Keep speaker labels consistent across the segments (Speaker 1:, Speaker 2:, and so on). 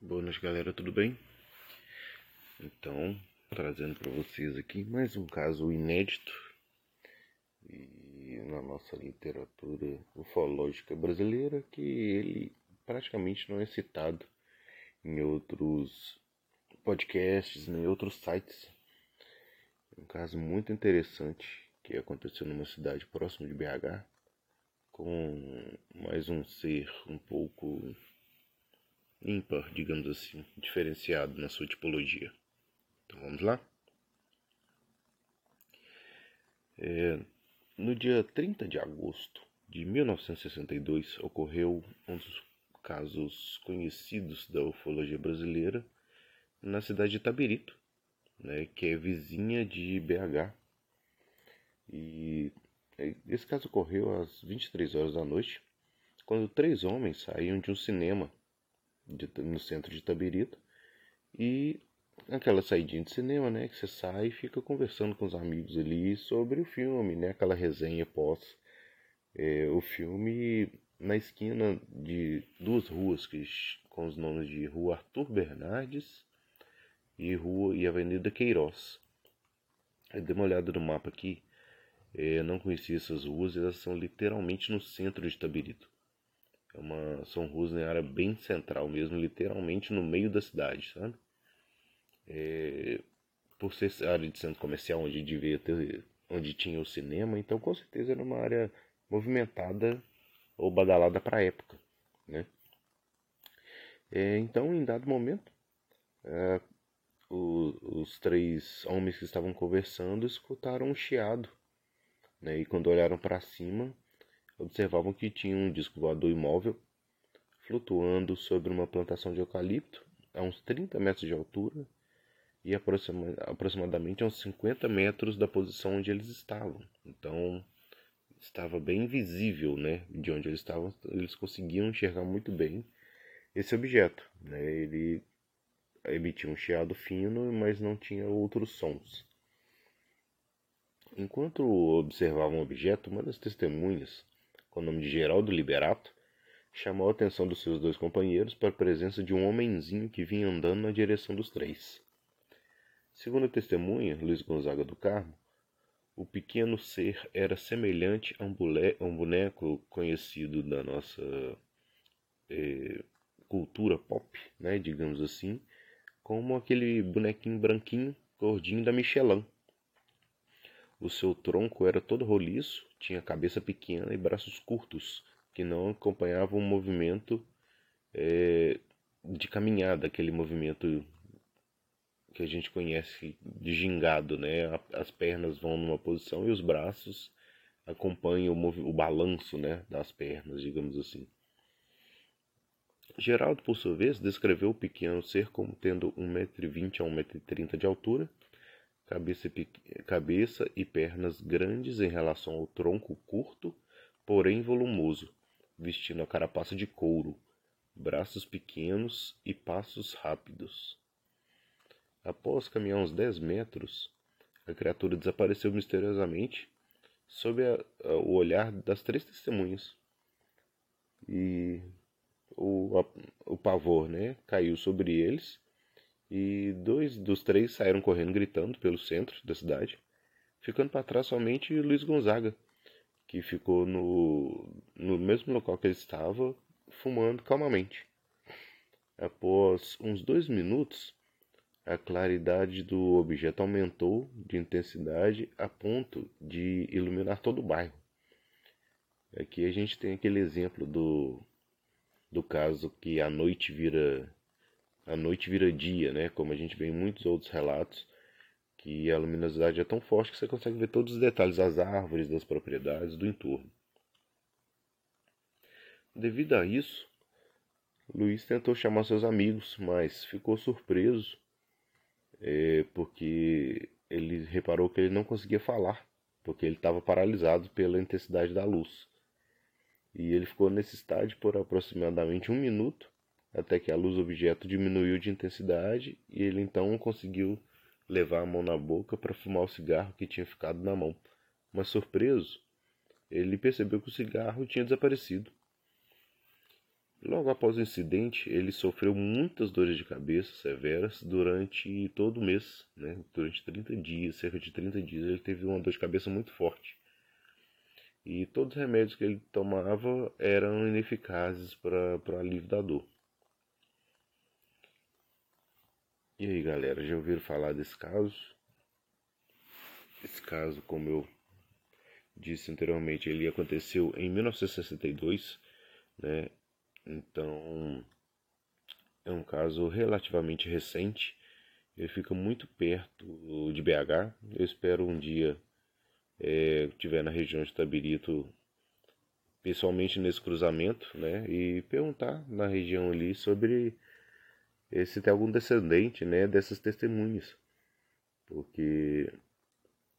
Speaker 1: Boa noite, galera, tudo bem? Então, trazendo para vocês aqui mais um caso inédito e na nossa literatura ufológica brasileira que ele praticamente não é citado em outros podcasts, nem outros sites. Um caso muito interessante que aconteceu numa cidade próxima de BH com mais um ser um pouco ímpar, digamos assim, diferenciado na sua tipologia. Então vamos lá? É, no dia 30 de agosto de 1962 ocorreu um dos casos conhecidos da ufologia brasileira na cidade de Tabirito, né, que é vizinha de BH. E esse caso ocorreu às 23 horas da noite, quando três homens saíam de um cinema de, no centro de Tabirito. E aquela saidinha de cinema, né? Que você sai e fica conversando com os amigos ali sobre o filme, né? Aquela resenha pós é, o filme na esquina de duas ruas que, com os nomes de Rua Arthur Bernardes e Rua e Avenida Queiroz. Eu dei uma olhada no mapa aqui, é, não conhecia essas ruas, elas são literalmente no centro de Tabirito. É uma, são ruas em área bem central mesmo, literalmente no meio da cidade, sabe? É, por ser área de centro comercial onde devia ter, onde tinha o cinema, então com certeza era uma área movimentada ou badalada para a época, né? É, então, em dado momento, é, o, os três homens que estavam conversando escutaram um chiado, né? E quando olharam para cima, observavam que tinha um disco voador imóvel flutuando sobre uma plantação de eucalipto a uns 30 metros de altura e aproximadamente a uns 50 metros da posição onde eles estavam. Então estava bem visível, né, de onde eles estavam. Eles conseguiam enxergar muito bem esse objeto, né? Ele emitia um chiado fino, mas não tinha outros sons. Enquanto observavam o objeto, uma das testemunhas com o nome de Geraldo Liberato, chamou a atenção dos seus dois companheiros para a presença de um homenzinho que vinha andando na direção dos três. Segundo a testemunha, Luiz Gonzaga do Carmo, o pequeno ser era semelhante a um, a um boneco conhecido da nossa eh, cultura pop, né, digamos assim, como aquele bonequinho branquinho, gordinho da Michelin. O seu tronco era todo roliço, tinha cabeça pequena e braços curtos, que não acompanhavam o movimento é, de caminhada, aquele movimento que a gente conhece de gingado, né? As pernas vão numa posição e os braços acompanham o, o balanço, né, das pernas, digamos assim. Geraldo, por sua vez, descreveu o pequeno ser como tendo 1,20m a 1,30m de altura, cabeça, cabeça e pernas grandes em relação ao tronco curto, porém volumoso, vestindo a carapaça de couro, braços pequenos e passos rápidos. Após caminhar uns dez metros, a criatura desapareceu misteriosamente sob a, a, o olhar das três testemunhas. E o, a, o pavor né, caiu sobre eles e dois dos três saíram correndo gritando pelo centro da cidade, ficando para trás somente Luiz Gonzaga, que ficou no, no mesmo local que ele estava, fumando calmamente. Após uns dois minutos, a claridade do objeto aumentou de intensidade a ponto de iluminar todo o bairro. Aqui a gente tem aquele exemplo do, do caso que a noite vira a noite vira dia, né? Como a gente vê em muitos outros relatos, que a luminosidade é tão forte que você consegue ver todos os detalhes das árvores, das propriedades, do entorno. Devido a isso, Luiz tentou chamar seus amigos, mas ficou surpreso é, porque ele reparou que ele não conseguia falar, porque ele estava paralisado pela intensidade da luz. E ele ficou nesse estágio por aproximadamente um minuto até que a luz objeto diminuiu de intensidade e ele então conseguiu levar a mão na boca para fumar o cigarro que tinha ficado na mão. Mas surpreso, ele percebeu que o cigarro tinha desaparecido. Logo após o incidente, ele sofreu muitas dores de cabeça severas durante todo o mês, né? durante 30 dias, cerca de 30 dias, ele teve uma dor de cabeça muito forte. E todos os remédios que ele tomava eram ineficazes para alívio da dor. E aí, galera, já ouviram falar desse caso? Esse caso, como eu disse anteriormente, ele aconteceu em 1962, né? Então, é um caso relativamente recente. Ele fica muito perto de BH. Eu espero um dia é, estiver na região de Tabirito, pessoalmente nesse cruzamento, né? E perguntar na região ali sobre se tem algum descendente, né, dessas testemunhas. Porque,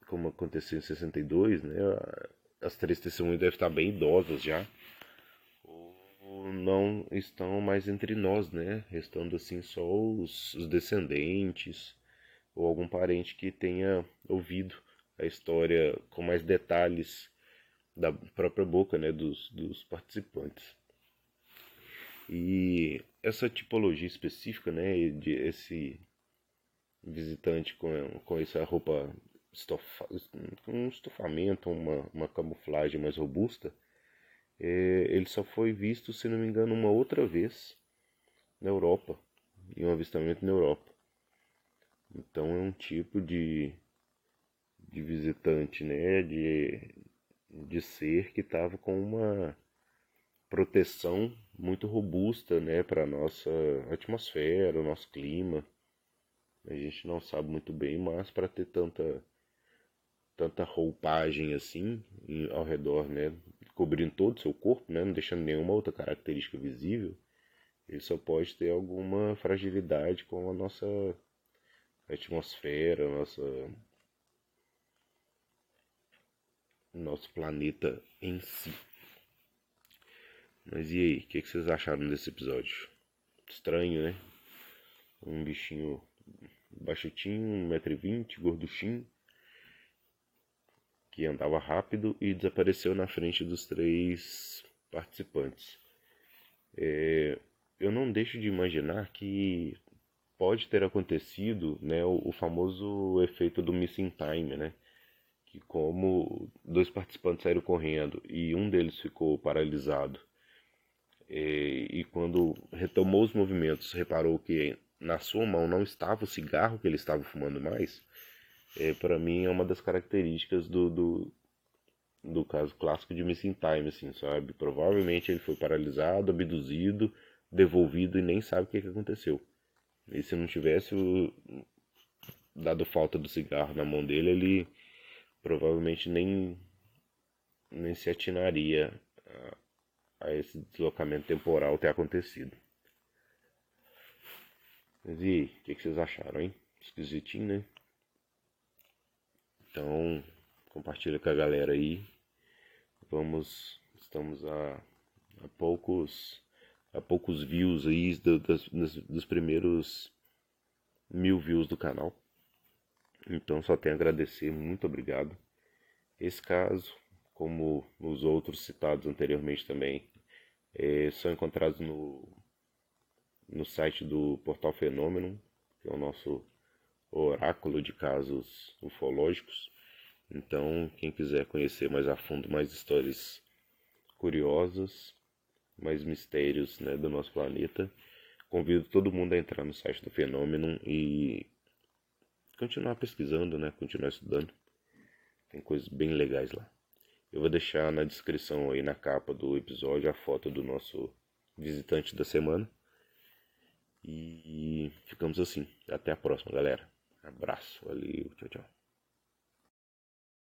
Speaker 1: como aconteceu em 62, né, as três testemunhas devem estar bem idosas já, ou não estão mais entre nós, né, restando assim só os, os descendentes, ou algum parente que tenha ouvido a história com mais detalhes da própria boca, né, dos, dos participantes. E essa tipologia específica, né, de esse visitante com, com essa roupa estofa, um estofamento, uma, uma camuflagem mais robusta, é, ele só foi visto, se não me engano, uma outra vez na Europa, em um avistamento na Europa. Então é um tipo de, de visitante, né, de, de ser que estava com uma proteção muito robusta né, para a nossa atmosfera, o nosso clima. A gente não sabe muito bem, mas para ter tanta tanta roupagem assim ao redor, né, cobrindo todo o seu corpo, né, não deixando nenhuma outra característica visível, ele só pode ter alguma fragilidade com a nossa atmosfera, nossa nosso planeta em si. Mas e aí, o que, que, vocês acharam desse episódio? Estranho, né? Um bichinho baixotinho, 1,20m, gorduchinho, que andava rápido e desapareceu na frente dos três participantes. É, eu não deixo de imaginar que pode ter acontecido né, o, o famoso efeito do missing time, né? Que como dois participantes saíram correndo e um deles ficou paralisado e, e quando retomou os movimentos, reparou que na sua mão não estava o cigarro que ele estava fumando mais, é, para mim é uma das características do, do, do, caso clássico de missing time, assim, sabe? Provavelmente ele foi paralisado, abduzido, devolvido e nem sabe o que, que aconteceu. E se não tivesse o, dado falta do cigarro na mão dele, ele provavelmente nem, nem se atinaria a esse deslocamento temporal ter acontecido. Mas e o que, que, vocês acharam, hein? Esquisitinho, né? Então, compartilha com a galera aí. Vamos, estamos a, a poucos a poucos views aí do, dos, dos primeiros mil views do canal. Então só tenho a agradecer, muito obrigado. Esse caso como os outros citados anteriormente também, é, são encontrados no, no site do Portal Fenômeno, que é o nosso oráculo de casos ufológicos. Então, quem quiser conhecer mais a fundo mais histórias curiosas, mais mistérios né, do nosso planeta, convido todo mundo a entrar no site do Fenômeno e continuar pesquisando, né, continuar estudando. Tem coisas bem legais lá. Eu vou deixar na descrição aí na capa do episódio a foto do nosso visitante da semana. E ficamos assim. Até a próxima, galera. Abraço. Valeu. Tchau, tchau.